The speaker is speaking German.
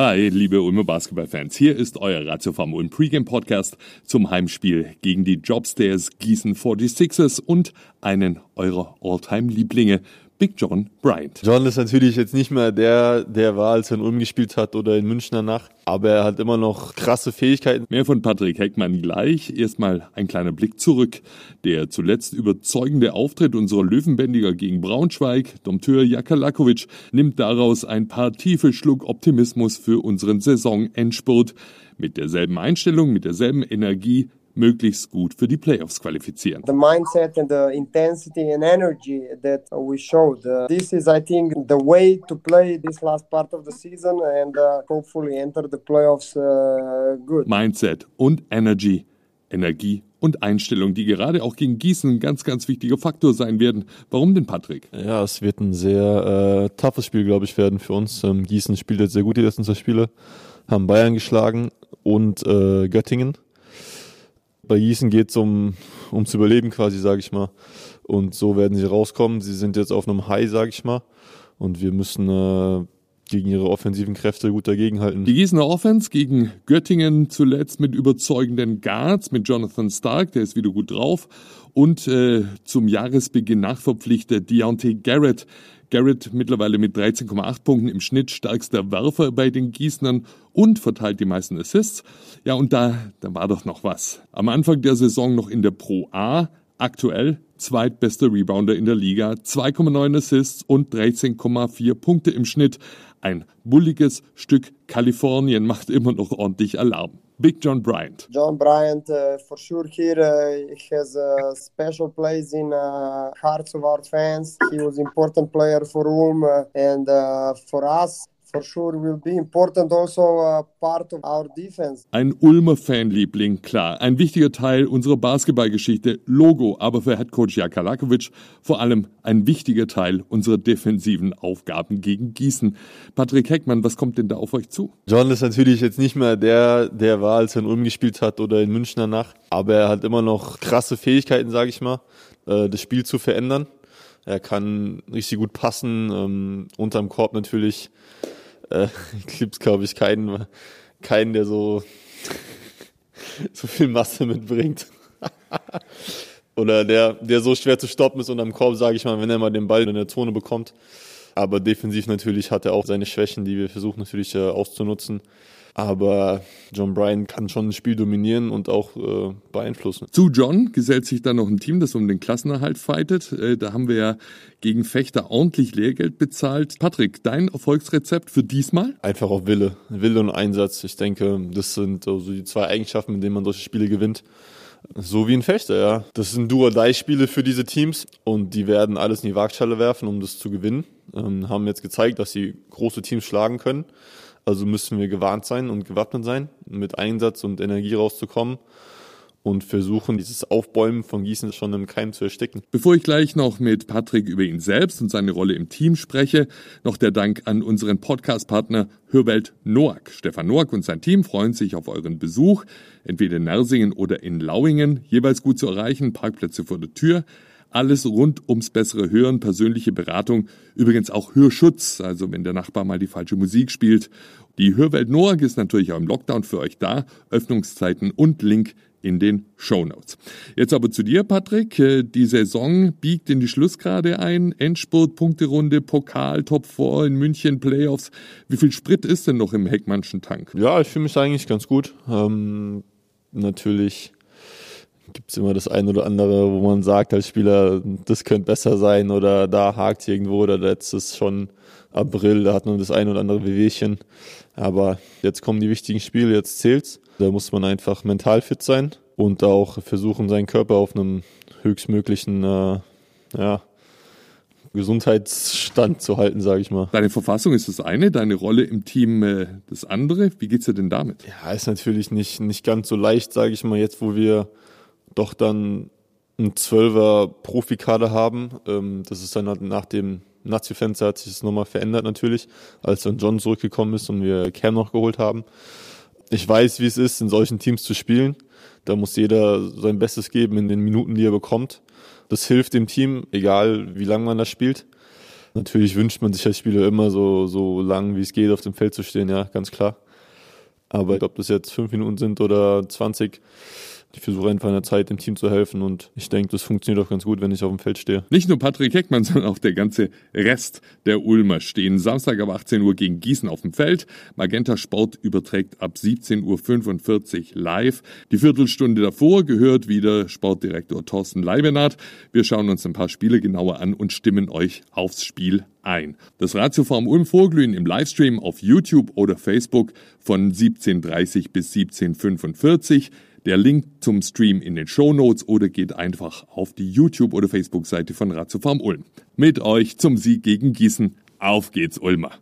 Hi, liebe Ulmer Basketballfans. Hier ist euer Ratio vom Ulm Pregame Podcast zum Heimspiel gegen die Jobstairs Gießen 46ers und einen eurer Alltime Lieblinge, Big John Bryant. John ist natürlich jetzt nicht mehr der, der war, als er in Ulm gespielt hat oder in Münchner Nacht, aber er hat immer noch krasse Fähigkeiten. Mehr von Patrick Heckmann gleich. Erstmal ein kleiner Blick zurück. Der zuletzt überzeugende Auftritt unserer Löwenbändiger gegen Braunschweig, Domteur Jakalakovic, nimmt daraus ein paar tiefe Schluck Optimismus für unseren Saisonendspurt. Mit derselben Einstellung, mit derselben Energie möglichst gut für die Playoffs qualifizieren. The mindset and the intensity and energy that we showed. Uh, this is, I think, the way to play this last part of the season and uh, hopefully enter the playoffs uh, good. Mindset und Energy. Energie und Einstellung, die gerade auch gegen Gießen ein ganz, ganz wichtiger Faktor sein werden. Warum denn, Patrick? Ja, es wird ein sehr äh, toughes Spiel, glaube ich, werden für uns. Ähm, Gießen spielt jetzt sehr gut die letzten zwei Spiele, haben Bayern geschlagen und äh, Göttingen bei Gießen geht es um, ums Überleben quasi, sage ich mal. Und so werden sie rauskommen. Sie sind jetzt auf einem High, sage ich mal. Und wir müssen äh, gegen ihre offensiven Kräfte gut dagegenhalten. Die Gießener Offense gegen Göttingen zuletzt mit überzeugenden Guards, mit Jonathan Stark, der ist wieder gut drauf. Und äh, zum Jahresbeginn nachverpflichtet Deontay Garrett, Garrett mittlerweile mit 13,8 Punkten im Schnitt stärkster Werfer bei den Gießnern und verteilt die meisten Assists. Ja, und da, da war doch noch was. Am Anfang der Saison noch in der Pro A, aktuell zweitbester Rebounder in der Liga, 2,9 Assists und 13,4 Punkte im Schnitt. Ein bulliges Stück Kalifornien macht immer noch ordentlich Alarm. Big John Bryant. John Bryant, uh, for sure, here uh, has a special place in uh, hearts of our fans. He was important player for Ulm and uh, for us for sure will be important also uh, part of our defense. Ein Ulmer Fanliebling, klar. Ein wichtiger Teil unserer Basketballgeschichte, Logo, aber für Head Coach Jakalakovic vor allem ein wichtiger Teil unserer defensiven Aufgaben gegen Gießen. Patrick Heckmann, was kommt denn da auf euch zu? John ist natürlich jetzt nicht mehr der, der war, als er in Ulm gespielt hat oder in Münchner Nacht, aber er hat immer noch krasse Fähigkeiten, sage ich mal, äh, das Spiel zu verändern. Er kann richtig gut passen, ähm, unterm Korb natürlich äh, gibt glaube ich, keinen, keinen, der so, so viel Masse mitbringt. Oder der, der so schwer zu stoppen ist und am Korb, sage ich mal, wenn er mal den Ball in der Zone bekommt. Aber defensiv natürlich hat er auch seine Schwächen, die wir versuchen natürlich äh, auszunutzen. Aber John Bryan kann schon ein Spiel dominieren und auch äh, beeinflussen. Zu John gesellt sich dann noch ein Team, das um den Klassenerhalt fightet. Äh, da haben wir ja gegen Fechter ordentlich Lehrgeld bezahlt. Patrick, dein Erfolgsrezept für diesmal? Einfach auf Wille. Wille und Einsatz. Ich denke, das sind also die zwei Eigenschaften, mit denen man solche Spiele gewinnt. So wie ein Fechter, ja. Das sind Duo-Dei-Spiele für diese Teams und die werden alles in die Waagschale werfen, um das zu gewinnen. Ähm, haben jetzt gezeigt, dass sie große Teams schlagen können. Also müssen wir gewarnt sein und gewappnet sein, mit Einsatz und Energie rauszukommen und versuchen, dieses Aufbäumen von Gießen schon im Keim zu ersticken. Bevor ich gleich noch mit Patrick über ihn selbst und seine Rolle im Team spreche, noch der Dank an unseren Podcast-Partner Hörwelt Noack. Stefan Noack und sein Team freuen sich auf euren Besuch, entweder in Nersingen oder in Lauingen, jeweils gut zu erreichen, Parkplätze vor der Tür. Alles rund ums bessere Hören, persönliche Beratung, übrigens auch Hörschutz, also wenn der Nachbar mal die falsche Musik spielt. Die Hörwelt Noack ist natürlich auch im Lockdown für euch da. Öffnungszeiten und Link in den Show Notes. Jetzt aber zu dir, Patrick. Äh, die Saison biegt in die Schlussgrade ein. Endspurt, Punkterunde, Pokal, Top 4 in München, Playoffs. Wie viel Sprit ist denn noch im Heckmannschen Tank? Ja, ich fühle mich eigentlich ganz gut. Ähm, natürlich gibt es immer das eine oder andere, wo man sagt als Spieler, das könnte besser sein oder da hakt irgendwo oder jetzt ist schon April, da hat man das eine oder andere Wehwehchen. Aber jetzt kommen die wichtigen Spiele, jetzt zählt's. Da muss man einfach mental fit sein und auch versuchen, seinen Körper auf einem höchstmöglichen äh, ja, Gesundheitsstand zu halten, sage ich mal. Deine Verfassung ist das eine, deine Rolle im Team äh, das andere. Wie geht's dir denn damit? Ja, ist natürlich nicht, nicht ganz so leicht, sage ich mal, jetzt wo wir doch dann einen Zwölfer Profikader haben. Ähm, das ist dann nach dem Nazi-Fenster hat sich das nochmal verändert natürlich, als dann John zurückgekommen ist und wir Cam noch geholt haben. Ich weiß, wie es ist, in solchen Teams zu spielen. Da muss jeder sein Bestes geben in den Minuten, die er bekommt. Das hilft dem Team, egal wie lange man das spielt. Natürlich wünscht man sich als Spieler immer so, so lang wie es geht auf dem Feld zu stehen, ja, ganz klar. Aber ob das jetzt fünf Minuten sind oder 20, ich versuche einfach in der Zeit dem Team zu helfen und ich denke, das funktioniert auch ganz gut, wenn ich auf dem Feld stehe. Nicht nur Patrick Heckmann, sondern auch der ganze Rest der Ulmer stehen Samstag ab 18 Uhr gegen Gießen auf dem Feld. Magenta Sport überträgt ab 17.45 Uhr live. Die Viertelstunde davor gehört wieder Sportdirektor Thorsten Leibenhardt. Wir schauen uns ein paar Spiele genauer an und stimmen euch aufs Spiel ein. Das Ratiofarm Ulm Vorglühen im Livestream auf YouTube oder Facebook von 17.30 bis 17.45 der Link zum Stream in den Show Notes oder geht einfach auf die YouTube- oder Facebook-Seite von Ratiofarm Ulm. Mit euch zum Sieg gegen Gießen. Auf geht's, Ulmer!